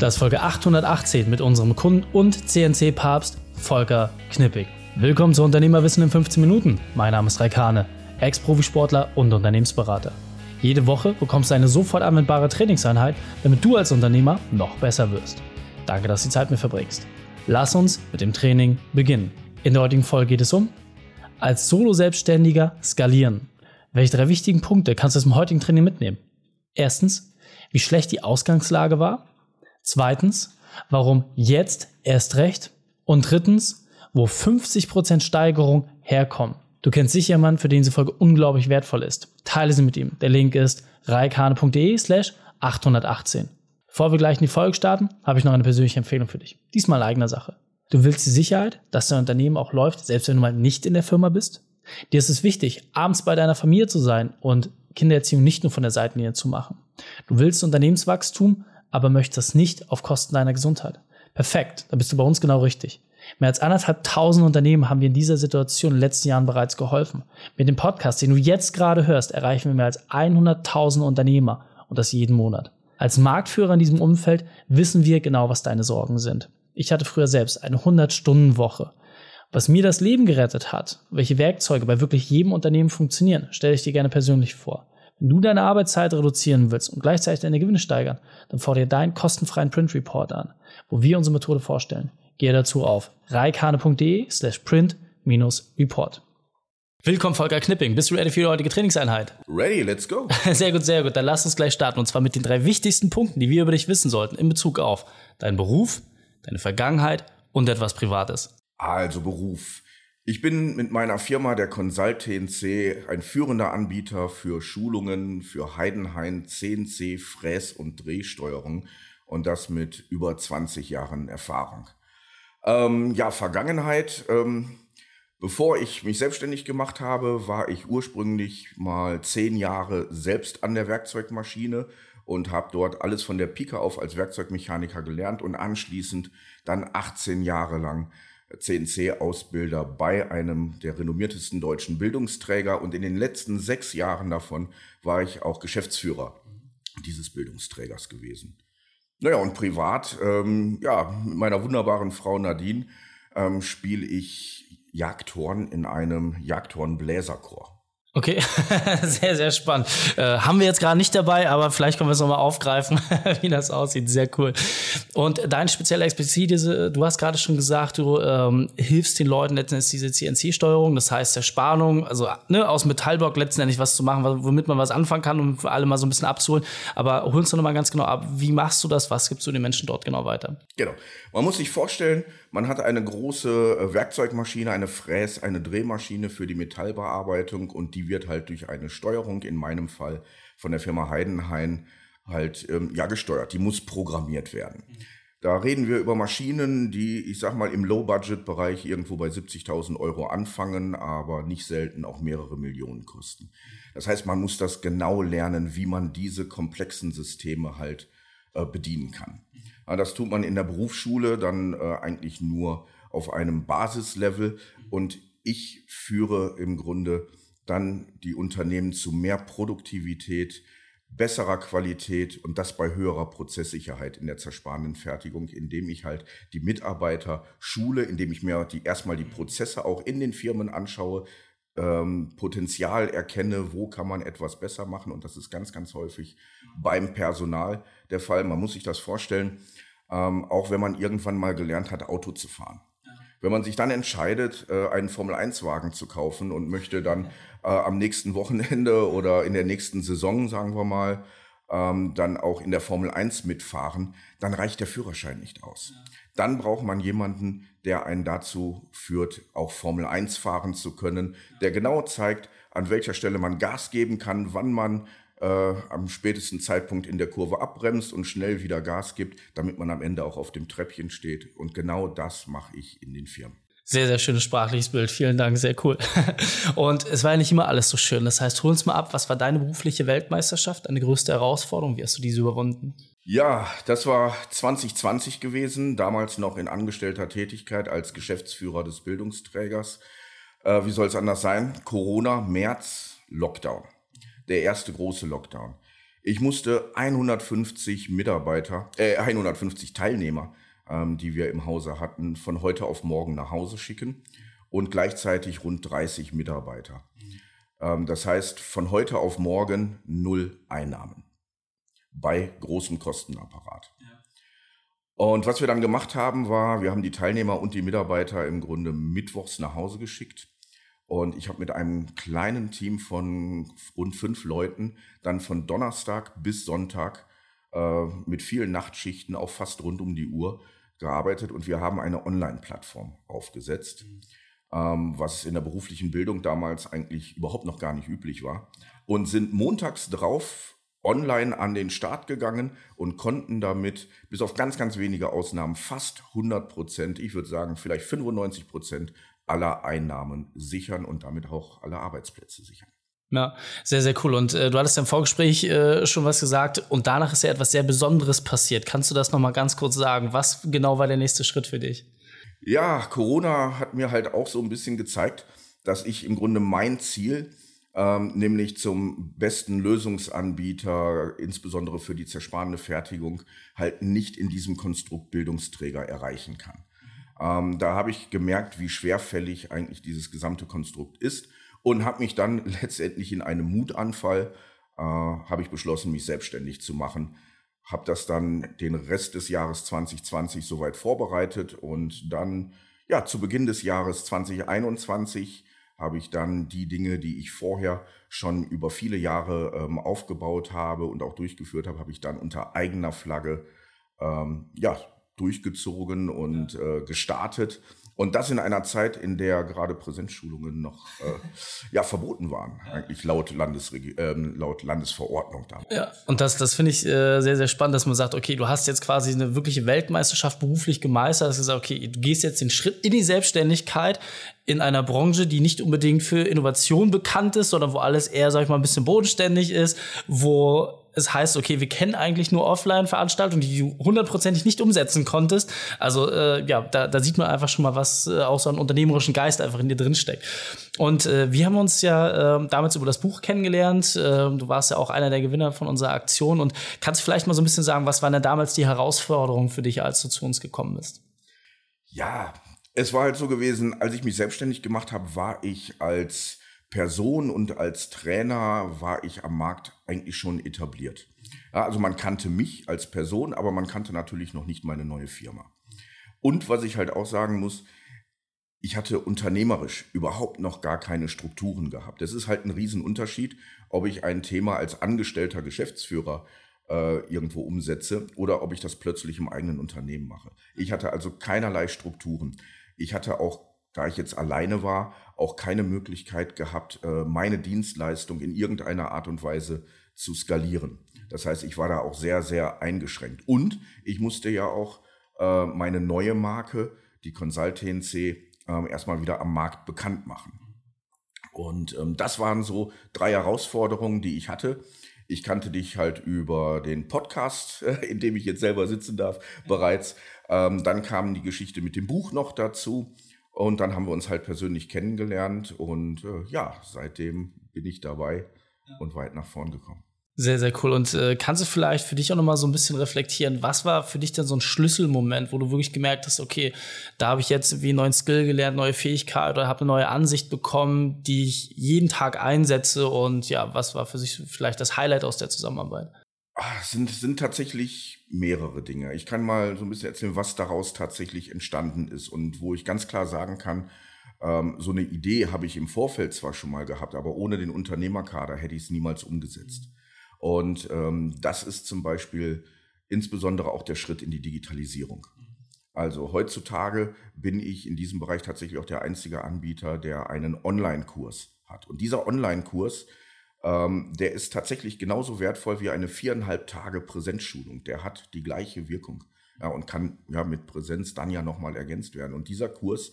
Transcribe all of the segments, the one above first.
Das ist Folge 818 mit unserem Kunden und CNC-Papst Volker Knippig. Willkommen zu Unternehmerwissen in 15 Minuten. Mein Name ist Raikane, Ex-Profisportler und Unternehmensberater. Jede Woche bekommst du eine sofort anwendbare Trainingseinheit, damit du als Unternehmer noch besser wirst. Danke, dass du die Zeit mit verbringst. Lass uns mit dem Training beginnen. In der heutigen Folge geht es um als Solo-Selbstständiger skalieren. Welche drei wichtigen Punkte kannst du aus dem heutigen Training mitnehmen? Erstens, wie schlecht die Ausgangslage war. Zweitens, warum jetzt erst recht. Und drittens, wo 50% Steigerung herkommen. Du kennst sicher jemanden, für den diese Folge unglaublich wertvoll ist. Teile sie mit ihm. Der Link ist reikane.de slash 818. Bevor wir gleich in die Folge starten, habe ich noch eine persönliche Empfehlung für dich. Diesmal eigener Sache. Du willst die Sicherheit, dass dein Unternehmen auch läuft, selbst wenn du mal nicht in der Firma bist? Dir ist es wichtig, abends bei deiner Familie zu sein und Kindererziehung nicht nur von der Seitenlinie zu machen. Du willst Unternehmenswachstum, aber möchtest das nicht auf Kosten deiner Gesundheit. Perfekt, da bist du bei uns genau richtig. Mehr als anderthalb tausend Unternehmen haben wir in dieser Situation in den letzten Jahren bereits geholfen. Mit dem Podcast, den du jetzt gerade hörst, erreichen wir mehr als 100.000 Unternehmer und das jeden Monat. Als Marktführer in diesem Umfeld wissen wir genau, was deine Sorgen sind. Ich hatte früher selbst eine 100-Stunden-Woche. Was mir das Leben gerettet hat, welche Werkzeuge bei wirklich jedem Unternehmen funktionieren, stelle ich dir gerne persönlich vor. Wenn du deine Arbeitszeit reduzieren willst und gleichzeitig deine Gewinne steigern, dann fordere deinen kostenfreien Print Report an, wo wir unsere Methode vorstellen. Gehe dazu auf reikane.de slash print-report. Willkommen, Volker Knipping. Bist du ready für die heutige Trainingseinheit? Ready, let's go. Sehr gut, sehr gut. Dann lass uns gleich starten. Und zwar mit den drei wichtigsten Punkten, die wir über dich wissen sollten in Bezug auf deinen Beruf, deine Vergangenheit und etwas Privates. Also Beruf. Ich bin mit meiner Firma der Consult TNC ein führender Anbieter für Schulungen für Heidenhain, CNC, Fräs- und Drehsteuerung und das mit über 20 Jahren Erfahrung. Ähm, ja, Vergangenheit. Ähm, bevor ich mich selbstständig gemacht habe, war ich ursprünglich mal zehn Jahre selbst an der Werkzeugmaschine und habe dort alles von der Pike auf als Werkzeugmechaniker gelernt und anschließend dann 18 Jahre lang CNC-Ausbilder bei einem der renommiertesten deutschen Bildungsträger und in den letzten sechs Jahren davon war ich auch Geschäftsführer dieses Bildungsträgers gewesen. Naja, und privat, ähm, ja, mit meiner wunderbaren Frau Nadine ähm, spiele ich Jagdhorn in einem Jagdhorn-Bläserchor. Okay, sehr, sehr spannend. Äh, haben wir jetzt gerade nicht dabei, aber vielleicht können wir es nochmal aufgreifen, wie das aussieht. Sehr cool. Und deine spezielle Expertise, du hast gerade schon gesagt, du ähm, hilfst den Leuten letztendlich diese CNC-Steuerung, das heißt der Spannung, also ne, aus Metallblock letztendlich was zu machen, womit man was anfangen kann, um alle mal so ein bisschen abzuholen. Aber hol uns doch nochmal ganz genau ab, wie machst du das, was gibst du den Menschen dort genau weiter? Genau. Man muss sich vorstellen, man hat eine große äh, Werkzeugmaschine, eine Fräs, eine Drehmaschine für die Metallbearbeitung und die wird halt durch eine Steuerung, in meinem Fall von der Firma Heidenhain, halt ähm, ja gesteuert. Die muss programmiert werden. Da reden wir über Maschinen, die, ich sag mal, im Low-Budget-Bereich irgendwo bei 70.000 Euro anfangen, aber nicht selten auch mehrere Millionen kosten. Das heißt, man muss das genau lernen, wie man diese komplexen Systeme halt äh, bedienen kann. Das tut man in der Berufsschule dann äh, eigentlich nur auf einem Basislevel. Und ich führe im Grunde dann die Unternehmen zu mehr Produktivität, besserer Qualität und das bei höherer Prozesssicherheit in der zersparenden Fertigung, indem ich halt die Mitarbeiter schule, indem ich mir die, erstmal die Prozesse auch in den Firmen anschaue, ähm, Potenzial erkenne, wo kann man etwas besser machen und das ist ganz, ganz häufig beim Personal der Fall. Man muss sich das vorstellen, ähm, auch wenn man irgendwann mal gelernt hat, Auto zu fahren. Wenn man sich dann entscheidet, äh, einen Formel-1-Wagen zu kaufen und möchte dann äh, am nächsten Wochenende oder in der nächsten Saison, sagen wir mal, ähm, dann auch in der Formel 1 mitfahren, dann reicht der Führerschein nicht aus. Ja. Dann braucht man jemanden, der einen dazu führt, auch Formel 1 fahren zu können, der genau zeigt, an welcher Stelle man Gas geben kann, wann man äh, am spätesten Zeitpunkt in der Kurve abbremst und schnell wieder Gas gibt, damit man am Ende auch auf dem Treppchen steht. Und genau das mache ich in den Firmen. Sehr, sehr schönes sprachliches Bild. Vielen Dank, sehr cool. Und es war ja nicht immer alles so schön. Das heißt, hol uns mal ab, was war deine berufliche Weltmeisterschaft, deine größte Herausforderung? Wie hast du diese überwunden? Ja, das war 2020 gewesen, damals noch in angestellter Tätigkeit als Geschäftsführer des Bildungsträgers. Äh, wie soll es anders sein? Corona, März, Lockdown der erste große Lockdown. Ich musste 150 Mitarbeiter, äh, 150 Teilnehmer, ähm, die wir im Hause hatten, von heute auf morgen nach Hause schicken und gleichzeitig rund 30 Mitarbeiter. Ähm, das heißt, von heute auf morgen null Einnahmen bei großem Kostenapparat. Ja. Und was wir dann gemacht haben, war, wir haben die Teilnehmer und die Mitarbeiter im Grunde mittwochs nach Hause geschickt. Und ich habe mit einem kleinen Team von rund fünf Leuten dann von Donnerstag bis Sonntag äh, mit vielen Nachtschichten auch fast rund um die Uhr gearbeitet und wir haben eine Online-Plattform aufgesetzt. Mhm ähm, was in der beruflichen Bildung damals eigentlich überhaupt noch gar nicht üblich war. Und sind montags drauf online an den Start gegangen und konnten damit bis auf ganz, ganz wenige Ausnahmen fast 100 Prozent, ich würde sagen vielleicht 95 Prozent aller Einnahmen sichern und damit auch alle Arbeitsplätze sichern. Ja, sehr, sehr cool. Und äh, du hattest ja im Vorgespräch äh, schon was gesagt und danach ist ja etwas sehr Besonderes passiert. Kannst du das nochmal ganz kurz sagen? Was genau war der nächste Schritt für dich? Ja, Corona hat mir halt auch so ein bisschen gezeigt, dass ich im Grunde mein Ziel, ähm, nämlich zum besten Lösungsanbieter, insbesondere für die zersparende Fertigung, halt nicht in diesem Konstrukt Bildungsträger erreichen kann. Ähm, da habe ich gemerkt, wie schwerfällig eigentlich dieses gesamte Konstrukt ist und habe mich dann letztendlich in einem Mutanfall, äh, habe ich beschlossen, mich selbstständig zu machen habe das dann den Rest des Jahres 2020 soweit vorbereitet und dann, ja, zu Beginn des Jahres 2021 habe ich dann die Dinge, die ich vorher schon über viele Jahre ähm, aufgebaut habe und auch durchgeführt habe, habe ich dann unter eigener Flagge ähm, ja, durchgezogen und äh, gestartet. Und das in einer Zeit, in der gerade Präsenzschulungen noch äh, ja, verboten waren, eigentlich laut, Landesregi äh, laut Landesverordnung damals. Ja, und das, das finde ich äh, sehr, sehr spannend, dass man sagt, okay, du hast jetzt quasi eine wirkliche Weltmeisterschaft beruflich gemeistert, dass du sagst, okay, du gehst jetzt den Schritt in die Selbstständigkeit in einer Branche, die nicht unbedingt für Innovation bekannt ist, sondern wo alles eher, sag ich mal, ein bisschen bodenständig ist, wo es heißt, okay, wir kennen eigentlich nur Offline-Veranstaltungen, die du hundertprozentig nicht umsetzen konntest. Also äh, ja, da, da sieht man einfach schon mal, was äh, auch so einen unternehmerischen Geist einfach in dir drin steckt. Und äh, wir haben uns ja äh, damals über das Buch kennengelernt. Äh, du warst ja auch einer der Gewinner von unserer Aktion und kannst vielleicht mal so ein bisschen sagen, was waren denn damals die Herausforderungen für dich, als du zu uns gekommen bist? Ja, es war halt so gewesen, als ich mich selbstständig gemacht habe, war ich als Person und als Trainer war ich am Markt eigentlich schon etabliert. Ja, also man kannte mich als Person, aber man kannte natürlich noch nicht meine neue Firma. Und was ich halt auch sagen muss, ich hatte unternehmerisch überhaupt noch gar keine Strukturen gehabt. Das ist halt ein Riesenunterschied, ob ich ein Thema als angestellter Geschäftsführer äh, irgendwo umsetze oder ob ich das plötzlich im eigenen Unternehmen mache. Ich hatte also keinerlei Strukturen. Ich hatte auch da ich jetzt alleine war, auch keine Möglichkeit gehabt, äh, meine Dienstleistung in irgendeiner Art und Weise zu skalieren. Das heißt, ich war da auch sehr, sehr eingeschränkt. Und ich musste ja auch äh, meine neue Marke, die Consult TNC, ähm, erstmal wieder am Markt bekannt machen. Und ähm, das waren so drei Herausforderungen, die ich hatte. Ich kannte dich halt über den Podcast, in dem ich jetzt selber sitzen darf, bereits. Ähm, dann kam die Geschichte mit dem Buch noch dazu. Und dann haben wir uns halt persönlich kennengelernt und äh, ja, seitdem bin ich dabei ja. und weit nach vorn gekommen. Sehr, sehr cool. Und äh, kannst du vielleicht für dich auch noch mal so ein bisschen reflektieren, was war für dich denn so ein Schlüsselmoment, wo du wirklich gemerkt hast, okay, da habe ich jetzt wie einen neuen Skill gelernt, neue Fähigkeit oder habe eine neue Ansicht bekommen, die ich jeden Tag einsetze und ja, was war für sich vielleicht das Highlight aus der Zusammenarbeit? Ach, sind, sind tatsächlich mehrere Dinge. Ich kann mal so ein bisschen erzählen, was daraus tatsächlich entstanden ist und wo ich ganz klar sagen kann, ähm, so eine Idee habe ich im Vorfeld zwar schon mal gehabt, aber ohne den Unternehmerkader hätte ich es niemals umgesetzt. Und ähm, das ist zum Beispiel insbesondere auch der Schritt in die Digitalisierung. Also heutzutage bin ich in diesem Bereich tatsächlich auch der einzige Anbieter, der einen Online-Kurs hat. Und dieser Online-Kurs ähm, der ist tatsächlich genauso wertvoll wie eine viereinhalb Tage Präsenzschulung. Der hat die gleiche Wirkung ja, und kann ja mit Präsenz dann ja nochmal ergänzt werden. Und dieser Kurs,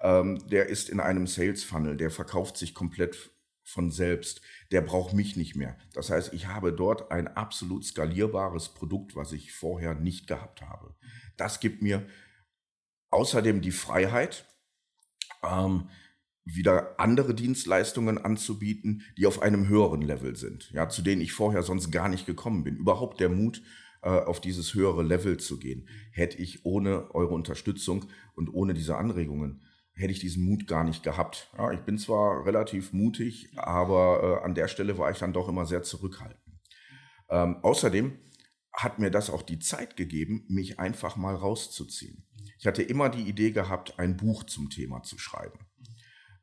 ähm, der ist in einem Sales Funnel, der verkauft sich komplett von selbst. Der braucht mich nicht mehr. Das heißt, ich habe dort ein absolut skalierbares Produkt, was ich vorher nicht gehabt habe. Das gibt mir außerdem die Freiheit, ähm, wieder andere Dienstleistungen anzubieten, die auf einem höheren Level sind, ja, zu denen ich vorher sonst gar nicht gekommen bin. Überhaupt der Mut, äh, auf dieses höhere Level zu gehen, hätte ich ohne eure Unterstützung und ohne diese Anregungen hätte ich diesen Mut gar nicht gehabt. Ja, ich bin zwar relativ mutig, aber äh, an der Stelle war ich dann doch immer sehr zurückhaltend. Ähm, außerdem hat mir das auch die Zeit gegeben, mich einfach mal rauszuziehen. Ich hatte immer die Idee gehabt, ein Buch zum Thema zu schreiben.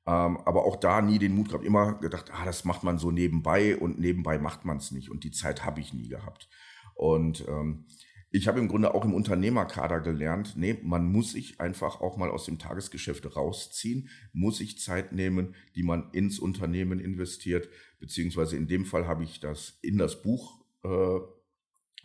Ähm, aber auch da nie den Mut gehabt. Immer gedacht, ah, das macht man so nebenbei und nebenbei macht man es nicht. Und die Zeit habe ich nie gehabt. Und ähm, ich habe im Grunde auch im Unternehmerkader gelernt, nee, man muss sich einfach auch mal aus dem Tagesgeschäft rausziehen, muss sich Zeit nehmen, die man ins Unternehmen investiert, beziehungsweise in dem Fall habe ich das in das Buch äh,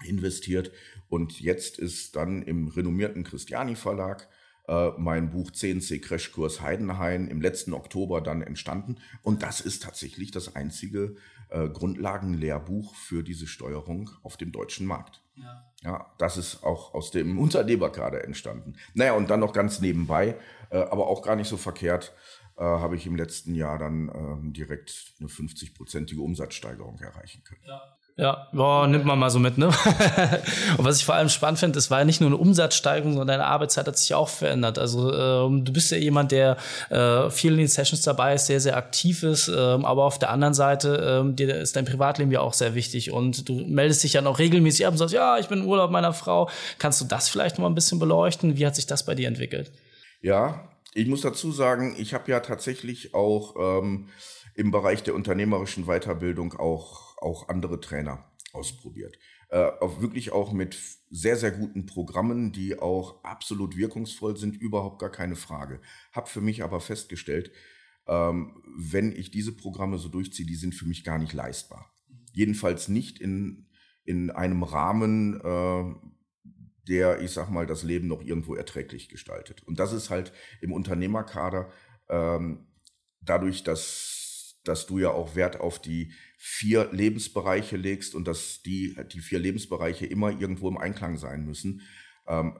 investiert und jetzt ist dann im renommierten Christiani Verlag äh, mein Buch CNC Crashkurs Heidenhain im letzten Oktober dann entstanden. Und das ist tatsächlich das einzige äh, Grundlagenlehrbuch für diese Steuerung auf dem deutschen Markt. Ja. ja, das ist auch aus dem Unternehmerkader entstanden. Naja, und dann noch ganz nebenbei, äh, aber auch gar nicht so verkehrt, äh, habe ich im letzten Jahr dann ähm, direkt eine 50-prozentige Umsatzsteigerung erreichen können. Ja. Ja, boah, nimmt man mal so mit, ne? und was ich vor allem spannend finde, es war ja nicht nur eine Umsatzsteigerung, sondern deine Arbeitszeit hat sich auch verändert. Also ähm, du bist ja jemand, der äh, viel in den Sessions dabei ist, sehr, sehr aktiv ist, ähm, aber auf der anderen Seite ähm, dir ist dein Privatleben ja auch sehr wichtig und du meldest dich ja noch regelmäßig ab und sagst, ja, ich bin im Urlaub meiner Frau. Kannst du das vielleicht noch mal ein bisschen beleuchten? Wie hat sich das bei dir entwickelt? Ja, ich muss dazu sagen, ich habe ja tatsächlich auch ähm, im Bereich der unternehmerischen Weiterbildung auch auch andere Trainer ausprobiert. Äh, auch wirklich auch mit sehr, sehr guten Programmen, die auch absolut wirkungsvoll sind, überhaupt gar keine Frage. Hab für mich aber festgestellt, ähm, wenn ich diese Programme so durchziehe, die sind für mich gar nicht leistbar. Jedenfalls nicht in, in einem Rahmen, äh, der, ich sag mal, das Leben noch irgendwo erträglich gestaltet. Und das ist halt im Unternehmerkader ähm, dadurch, dass dass du ja auch Wert auf die vier Lebensbereiche legst und dass die, die vier Lebensbereiche immer irgendwo im Einklang sein müssen, ähm,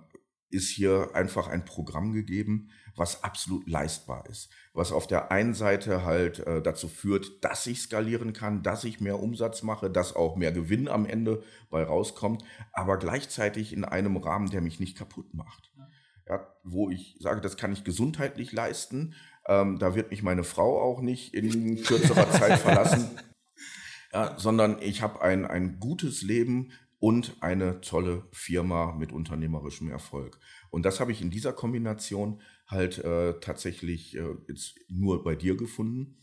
ist hier einfach ein Programm gegeben, was absolut leistbar ist. Was auf der einen Seite halt äh, dazu führt, dass ich skalieren kann, dass ich mehr Umsatz mache, dass auch mehr Gewinn am Ende bei rauskommt, aber gleichzeitig in einem Rahmen, der mich nicht kaputt macht. Ja, wo ich sage, das kann ich gesundheitlich leisten, ähm, da wird mich meine Frau auch nicht in kürzerer Zeit verlassen, ja, sondern ich habe ein, ein gutes Leben und eine tolle Firma mit unternehmerischem Erfolg. Und das habe ich in dieser Kombination halt äh, tatsächlich äh, jetzt nur bei dir gefunden.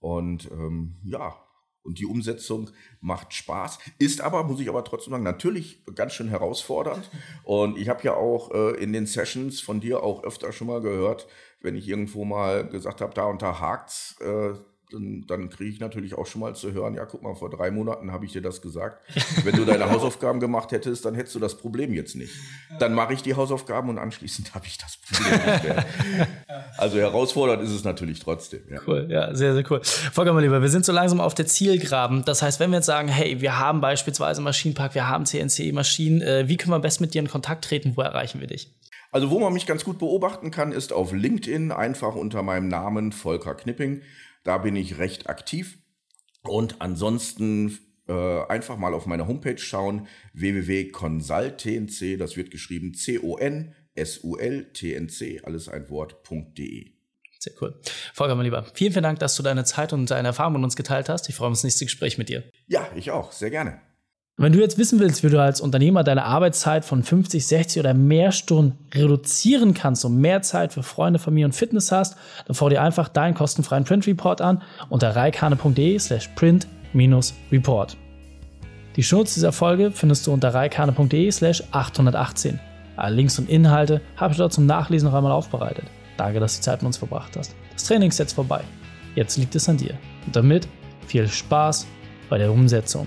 Und ähm, ja, und die Umsetzung macht Spaß, ist aber, muss ich aber trotzdem sagen, natürlich ganz schön herausfordernd. Und ich habe ja auch äh, in den Sessions von dir auch öfter schon mal gehört, wenn ich irgendwo mal gesagt habe, da und da hakt's, äh, dann, dann kriege ich natürlich auch schon mal zu hören, ja, guck mal, vor drei Monaten habe ich dir das gesagt. Wenn du deine Hausaufgaben gemacht hättest, dann hättest du das Problem jetzt nicht. Dann mache ich die Hausaufgaben und anschließend habe ich das Problem nicht mehr. Also herausfordernd ist es natürlich trotzdem. Ja. Cool, ja, sehr, sehr cool. Volker, mein Lieber, wir sind so langsam auf der Zielgraben. Das heißt, wenn wir jetzt sagen, hey, wir haben beispielsweise Maschinenpark, wir haben CNC-Maschinen, äh, wie können wir best mit dir in Kontakt treten? Wo erreichen wir dich? Also wo man mich ganz gut beobachten kann, ist auf LinkedIn, einfach unter meinem Namen Volker Knipping. Da bin ich recht aktiv. Und ansonsten äh, einfach mal auf meine Homepage schauen, www.consultnc, das wird geschrieben C-O-N-S-U-L-T-N-C, alles ein Wort.de. Sehr cool. Volker, mein Lieber, vielen, vielen Dank, dass du deine Zeit und deine Erfahrung mit uns geteilt hast. Ich freue mich auf das nächste Gespräch mit dir. Ja, ich auch. Sehr gerne. Und wenn du jetzt wissen willst, wie du als Unternehmer deine Arbeitszeit von 50, 60 oder mehr Stunden reduzieren kannst und mehr Zeit für Freunde, Familie und Fitness hast, dann fordere dir einfach deinen kostenfreien Print Report an unter reikane.de slash print-report. Die Schnurz dieser Folge findest du unter reikane.de slash 818. Alle Links und Inhalte habe ich dort zum Nachlesen noch einmal aufbereitet. Danke, dass du die Zeit mit uns verbracht hast. Das Training ist jetzt vorbei. Jetzt liegt es an dir. Und damit viel Spaß bei der Umsetzung.